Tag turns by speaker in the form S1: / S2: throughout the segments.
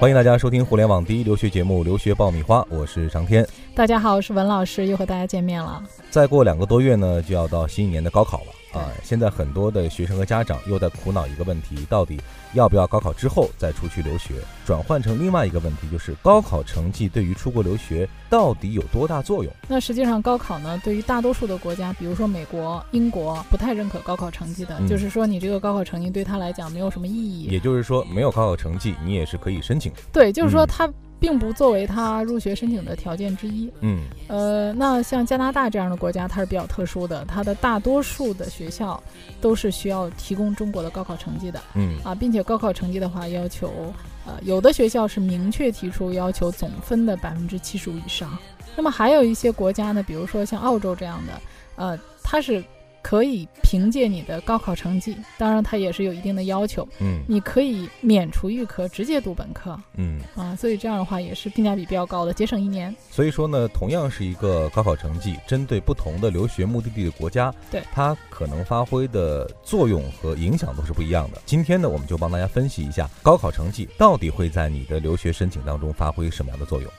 S1: 欢迎大家收听互联网第一留学节目《留学爆米花》，我是长天。
S2: 大家好，我是文老师，又和大家见面了。
S1: 再过两个多月呢，就要到新一年的高考了。啊，现在很多的学生和家长又在苦恼一个问题：到底要不要高考之后再出去留学？转换成另外一个问题，就是高考成绩对于出国留学到底有多大作用？
S2: 那实际上，高考呢，对于大多数的国家，比如说美国、英国，不太认可高考成绩的，就是说你这个高考成绩对他来讲没有什么意义。
S1: 也就是说，没有高考成绩，你也是可以申请。
S2: 对，就是说他。并不作为他入学申请的条件之一。
S1: 嗯，
S2: 呃，那像加拿大这样的国家，它是比较特殊的，它的大多数的学校都是需要提供中国的高考成绩的。
S1: 嗯，
S2: 啊，并且高考成绩的话，要求，呃，有的学校是明确提出要求总分的百分之七十五以上。那么还有一些国家呢，比如说像澳洲这样的，呃，它是。可以凭借你的高考成绩，当然它也是有一定的要求。
S1: 嗯，
S2: 你可以免除预科，直接读本科。
S1: 嗯
S2: 啊，所以这样的话也是性价比比较高的，节省一年。
S1: 所以说呢，同样是一个高考成绩，针对不同的留学目的地的国家，
S2: 对
S1: 它可能发挥的作用和影响都是不一样的。今天呢，我们就帮大家分析一下高考成绩到底会在你的留学申请当中发挥什么样的作用。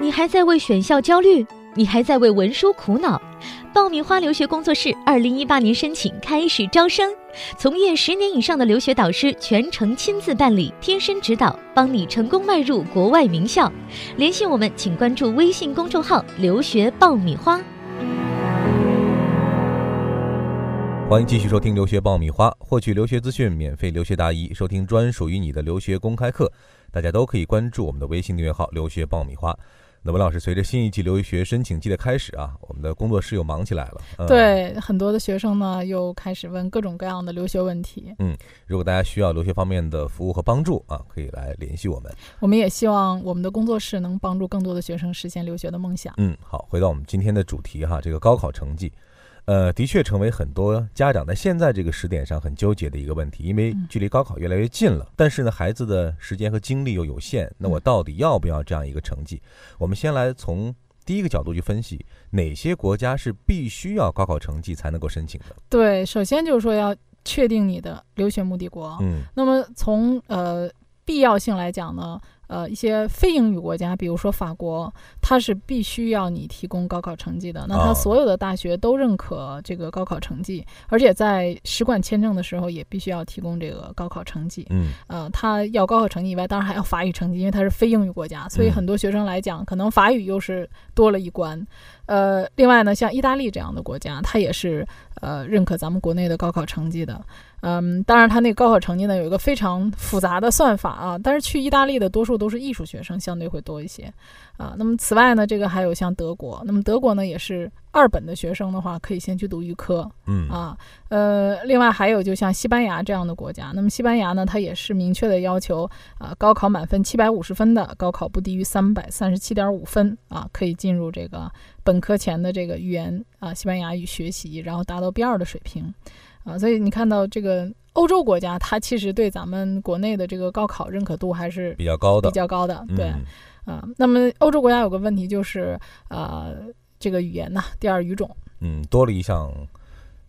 S3: 你还在为选校焦虑？你还在为文书苦恼？爆米花留学工作室二零一八年申请开始招生，从业十年以上的留学导师全程亲自办理，贴身指导，帮你成功迈入国外名校。联系我们，请关注微信公众号“留学爆米花”。
S1: 欢迎继续收听《留学爆米花》，获取留学资讯，免费留学答疑，收听专属于你的留学公开课。大家都可以关注我们的微信订阅号“留学爆米花”。那文老师，随着新一季留学申请季的开始啊，我们的工作室又忙起来了。
S2: 对，很多的学生呢又开始问各种各样的留学问题。
S1: 嗯，如果大家需要留学方面的服务和帮助啊，可以来联系我们。
S2: 我们也希望我们的工作室能帮助更多的学生实现留学的梦想。
S1: 嗯，好，回到我们今天的主题哈，这个高考成绩。呃，的确成为很多家长在现在这个时点上很纠结的一个问题，因为距离高考越来越近了，但是呢，孩子的时间和精力又有限，那我到底要不要这样一个成绩？我们先来从第一个角度去分析，哪些国家是必须要高考成绩才能够申请的？
S2: 对，首先就是说要确定你的留学目的国。
S1: 嗯，
S2: 那么从呃必要性来讲呢？呃，一些非英语国家，比如说法国，它是必须要你提供高考成绩的。那它所有的大学都认可这个高考成绩，而且在使馆签证的时候也必须要提供这个高考成绩。
S1: 嗯，
S2: 呃，他要高考成绩以外，当然还要法语成绩，因为它是非英语国家，所以很多学生来讲，可能法语又是多了一关。呃，另外呢，像意大利这样的国家，它也是呃认可咱们国内的高考成绩的。嗯，当然，他那个高考成绩呢有一个非常复杂的算法啊。但是去意大利的多数都是艺术学生，相对会多一些啊。那么此外呢，这个还有像德国，那么德国呢也是二本的学生的话，可以先去读预科，
S1: 嗯
S2: 啊，呃，另外还有就像西班牙这样的国家，那么西班牙呢，它也是明确的要求啊，高考满分七百五十分的，高考不低于三百三十七点五分啊，可以进入这个本科前的这个语言啊西班牙语学习，然后达到 B 二的水平。啊，所以你看到这个欧洲国家，它其实对咱们国内的这个高考认可度还是
S1: 比较高的，
S2: 比较高的。对，啊，那么欧洲国家有个问题就是，呃，这个语言呢，第二语种，
S1: 嗯，多了一项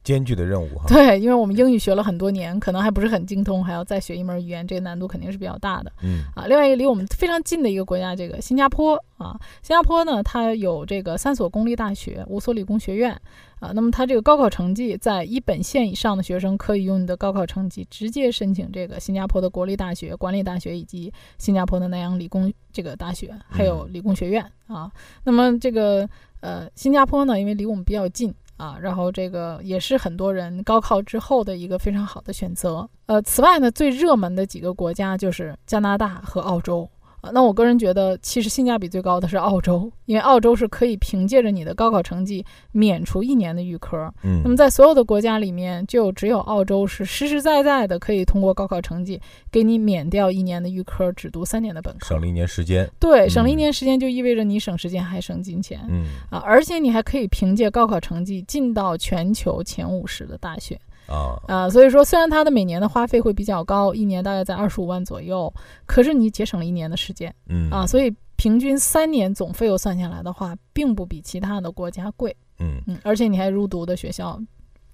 S1: 艰巨的任务哈。
S2: 对，因为我们英语学了很多年，可能还不是很精通，还要再学一门语言，这个难度肯定是比较大的。
S1: 嗯，
S2: 啊，另外一个离我们非常近的一个国家，这个新加坡啊，新加坡呢，它有这个三所公立大学，五所理工学院。啊，那么它这个高考成绩在一本线以上的学生，可以用你的高考成绩直接申请这个新加坡的国立大学、管理大学以及新加坡的南洋理工这个大学，还有理工学院啊。那么这个呃，新加坡呢，因为离我们比较近啊，然后这个也是很多人高考之后的一个非常好的选择。呃，此外呢，最热门的几个国家就是加拿大和澳洲。啊，那我个人觉得，其实性价比最高的是澳洲，因为澳洲是可以凭借着你的高考成绩免除一年的预科。
S1: 嗯，
S2: 那么在所有的国家里面，就只有澳洲是实实在在的可以通过高考成绩给你免掉一年的预科，只读三年的本科，
S1: 省了一年时间。
S2: 对，省了一年时间就意味着你省时间还省金钱。
S1: 嗯，
S2: 啊，而且你还可以凭借高考成绩进到全球前五十的大学。
S1: 啊。
S2: 啊，所以说虽然它的每年的花费会比较高，一年大概在二十五万左右，可是你节省了一年的时间，
S1: 嗯。
S2: 啊，所以平均三年总费用算下来的话，并不比其他的国家贵，
S1: 嗯。
S2: 嗯，而且你还入读的学校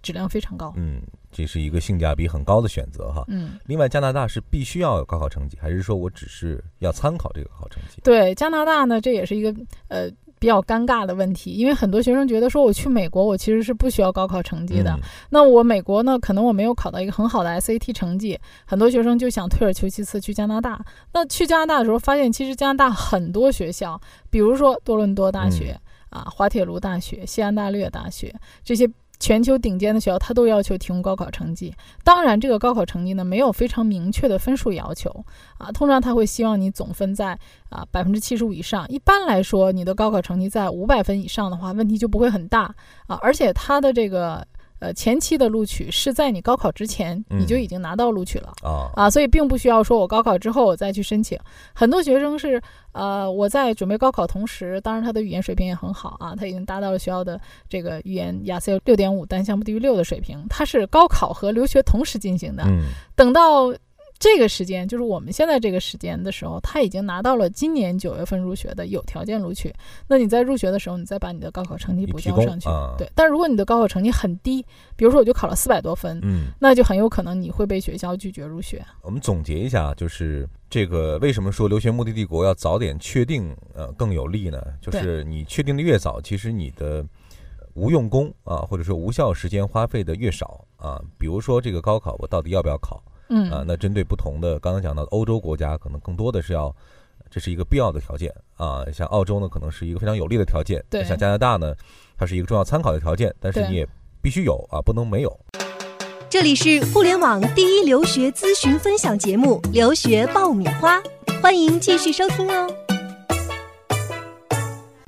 S2: 质量非常高，
S1: 嗯，这是一个性价比很高的选择哈。
S2: 嗯，
S1: 另外，加拿大是必须要有高考成绩，还是说我只是要参考这个高考成绩？
S2: 对，加拿大呢，这也是一个呃比较尴尬的问题，因为很多学生觉得说我去美国，我其实是不需要高考成绩的。
S1: 嗯
S2: 那我美国呢，可能我没有考到一个很好的 SAT 成绩，很多学生就想退而求其次去加拿大。那去加拿大的时候，发现其实加拿大很多学校，比如说多伦多大学、啊、滑铁卢大学、西安大略大学这些。全球顶尖的学校，它都要求提供高考成绩。当然，这个高考成绩呢，没有非常明确的分数要求啊。通常他会希望你总分在啊百分之七十五以上。一般来说，你的高考成绩在五百分以上的话，问题就不会很大啊。而且它的这个呃前期的录取是在你高考之前
S1: 嗯
S2: 你就已经拿到录取了。
S1: 啊，
S2: 啊，所以并不需要说我高考之后我再去申请。很多学生是，呃，我在准备高考同时，当然他的语言水平也很好啊，他已经达到了学校的这个语言雅思六点五单项不低于六的水平。他是高考和留学同时进行的。
S1: 嗯
S2: 等到这个时间，就是我们现在这个时间的时候，他已经拿到了今年九月份入学的有条件录取。那你在入学的时候，你再把你的高考成绩补交上去。
S1: 啊
S2: 对，但如果你的高考成绩很低，比如说我就考了四百多分，
S1: 嗯，
S2: 那就很有可能你会被学校拒绝入学。
S1: 我们总结一下，就是这个为什么说留学目的地国要早点确定，呃，更有利呢？就是你确定的越早，其实你的无用功啊，或者说无效时间花费的越少啊。比如说这个高考，我到底要不要考
S2: 嗯
S1: 啊？那针对不同的，刚刚讲到的欧洲国家，可能更多的是要。这是一个必要的条件啊，像澳洲呢，可能是一个非常有利的条件；
S2: 对
S1: 像加拿大呢，它是一个重要参考的条件，但是你也必须有啊，不能没有。
S4: 这里是互联网第一留学咨询分享节目《留学爆米花》，欢迎继续收听哦。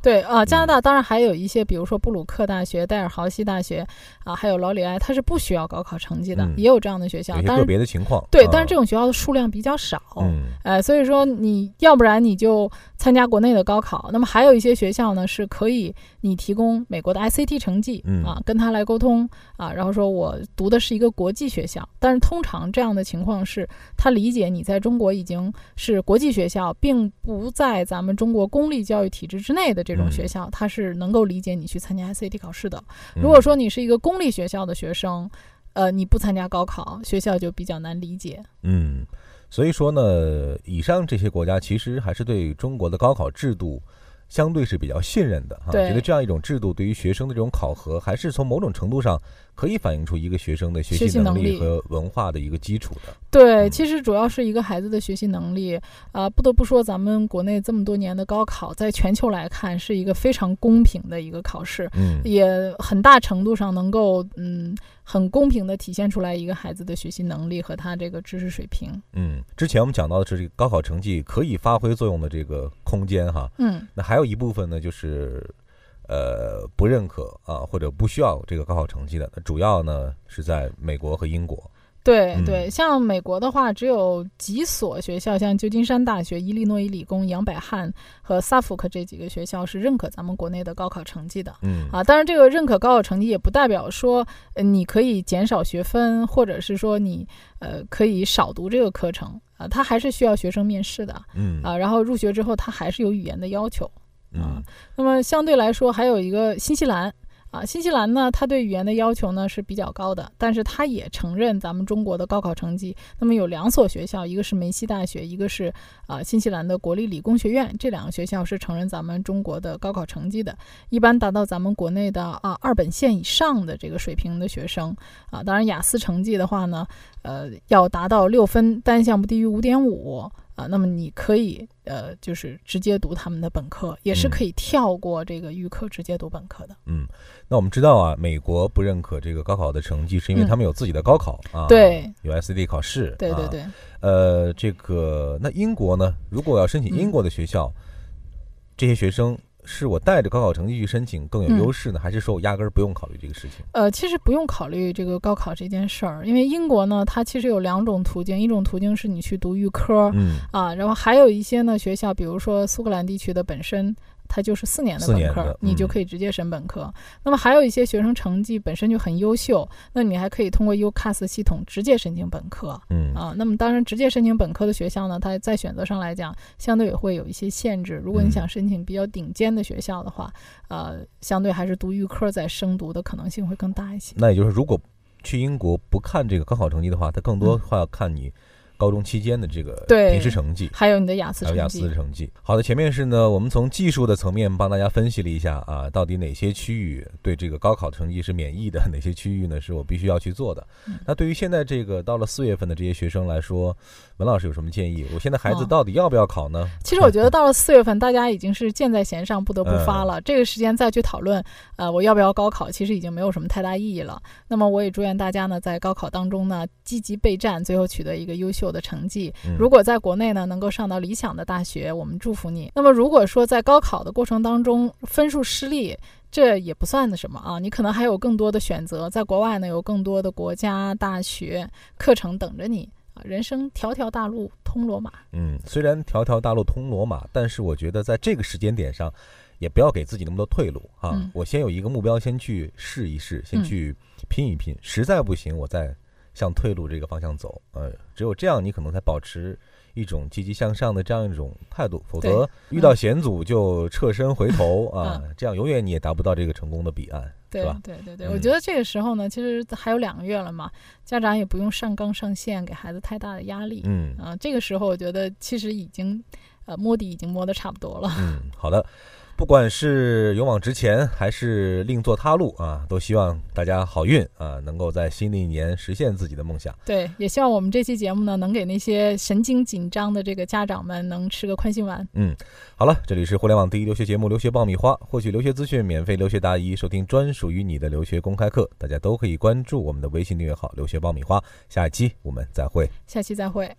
S2: 对啊，加拿大当然还有一些，比如说布鲁克大学、戴尔豪西大学啊，还有劳里埃，它是不需要高考成绩的，
S1: 嗯
S2: 也有这样的学校
S1: 个别的情况，
S2: 对，
S1: 啊
S2: 但是这种学校的数量比较少。
S1: 嗯
S2: 呃，所以说你要不然你就参加国内的高考，那么还有一些学校呢是可以你提供美国的 ICT 成绩、
S1: 嗯
S2: 啊，跟他来沟通啊，然后说我读的是一个国际学校，但是通常这样的情况是他理解你在中国已经是国际学校，并不在咱们中国公立教育体制之内的这种
S1: 嗯
S2: 学校，他是能够理解你去参加 SAT 考试的。
S1: 嗯
S2: 如果说你是一个公立学校的学生，呃，你不参加高考，学校就比较难理解。
S1: 嗯，所以说呢，以上这些国家其实还是对中国的高考制度相对是比较信任的哈，
S2: 对
S1: 觉得这样一种制度对于学生的这种考核，还是从某种程度上可以反映出一个学生的学
S2: 学
S1: 习能
S2: 力
S1: 力和文化的一个基础的。
S2: 对，
S1: 嗯
S2: 其实主要是一个孩子的学习能力。啊、不得不说，咱们国内这么多年的高考，在全球来看是一个非常公平的一个考试，
S1: 嗯
S2: 也很大程度上能够嗯很公平的体现出来一个孩子的学习能力和他这个知识水平。
S1: 嗯，之前我们讲到的是这个高考成绩可以发挥作用的这个空间哈，
S2: 嗯，
S1: 那还有一部分呢，就是呃不认可啊或者不需要这个高考成绩的，那主要呢是在美国和英国。嗯
S2: 对对，像美国的话，只有几所学校，像旧金山大学、伊利诺伊理工、杨百翰和萨福克这几个学校是认可咱们国内的高考成绩的。
S1: 嗯
S2: 啊，当然，这个认可高考成绩也不代表说，呃，你可以减少学分，或者是说你呃可以少读这个课程啊，它还是需要学生面试的
S1: 嗯
S2: 啊。然后入学之后，它还是有语言的要求。
S1: 嗯
S2: 那么相对来说，还有一个新西兰啊，新西兰呢，它对语言的要求呢是比较高的，但是它也承认咱们中国的高考成绩。那么有两所学校，一个是梅西大学，一个是啊新西兰的国立理工学院，这两个学校是承认咱们中国的高考成绩的，一般达到咱们国内的啊二本线以上的这个水平的学生啊，当然雅思成绩的话呢，呃要达到六分，单项不低于五点五。啊，那么你可以呃，就是直接读他们的本科，也是
S1: 嗯
S2: 可以跳过这个预科直接读本科的。
S1: 嗯，那我们知道啊，美国不认可这个高考的成绩，是因为他们有自己的高考啊，
S2: 嗯对，
S1: 有 SAT 考试，啊
S2: 对对对，
S1: 呃，这个那英国呢？如果要申请英国的学校，这些学生是我带着高考成绩去申请更有
S2: 嗯
S1: 优势呢，还是说我压根儿不用考虑这个事情？
S2: 呃，其实不用考虑这个高考这件事儿，因为英国呢，它其实有两种途径，一种途径是你去读预科、
S1: 嗯
S2: 啊，然后还有一些呢学校，比如说苏格兰地区的本身。它就是四年的本科，你就
S1: 嗯
S2: 可以直接申本科。那么还有一些学生成绩本身就很优秀，那你还可以通过 UCAS 系统直接申请本科。
S1: 嗯
S2: 啊，那么当然，直接申请本科的学校呢，它在选择上来讲，相对也会有一些限制。如果你
S1: 嗯
S2: 想申请比较顶尖的学校的话，呃，相对还是读预科再升读的可能性会更大一些。
S1: 那也就是如果去英国不看这个高考成绩的话，它更多话要看你。高中期间的这个
S2: 对
S1: 平时成绩，
S2: 还有你的雅思
S1: 还有雅思的成绩。好的，前面是呢，我们从技术的层面帮大家分析了一下啊，到底哪些区域对这个高考成绩是免疫的，哪些区域呢是我必须要去做的。那对于现在这个到了四月份的这些学生来说，文老师有什么建议？我现在孩子到底要不要考呢？
S2: 其实我觉得 到了四月份，大家已经是箭在弦上，不得不发了。这个时间再去讨论，呃，我要不要高考，其实已经没有什么太大意义了。那么我也祝愿大家呢，在高考当中呢，积极备战，最后取得一个优秀的成绩。如果在国内呢，能够上到理想的大学，我们祝福你。那么，如果说在高考的过程当中分数失利，这也不算的什么啊，你可能还有更多的选择，在国外呢有更多的国家大学课程等着你啊。人生条条大路通罗马。
S1: 嗯，虽然条条大路通罗马，但是我觉得在这个时间点上，也不要给自己那么多退路啊。我先有一个目标，先去试一试，先去拼一拼，实在不行，我再。向退路这个方向走，呃，只有这样，你可能才保持一种积极向上的这样一种态度，否则遇到险阻就撤身回头 啊，这样永远你也达不到这个成功的彼岸，
S2: 是吧？对对对，我觉得这个时候呢，其实还有两个月了嘛，家长也不用上纲上线，给孩子太大的压力，嗯啊，这个时候我觉得其实已经，呃，摸底已经摸得差不多了。
S1: 嗯，好的。不管是勇往直前还是另作他路啊，都希望大家好运啊，能够在新的一年实现自己的梦想。
S2: 对，也希望我们这期节目呢，能给那些神经紧张的这个家长们能吃个宽心丸。
S1: 嗯，好了，这里是互联网第一留学节目《留学爆米花》，获取留学资讯，免费留学答疑，收听专属于你的留学公开课，大家都可以关注我们的微信订阅号“留学爆米花”。下一期我们再会，
S2: 下期再会。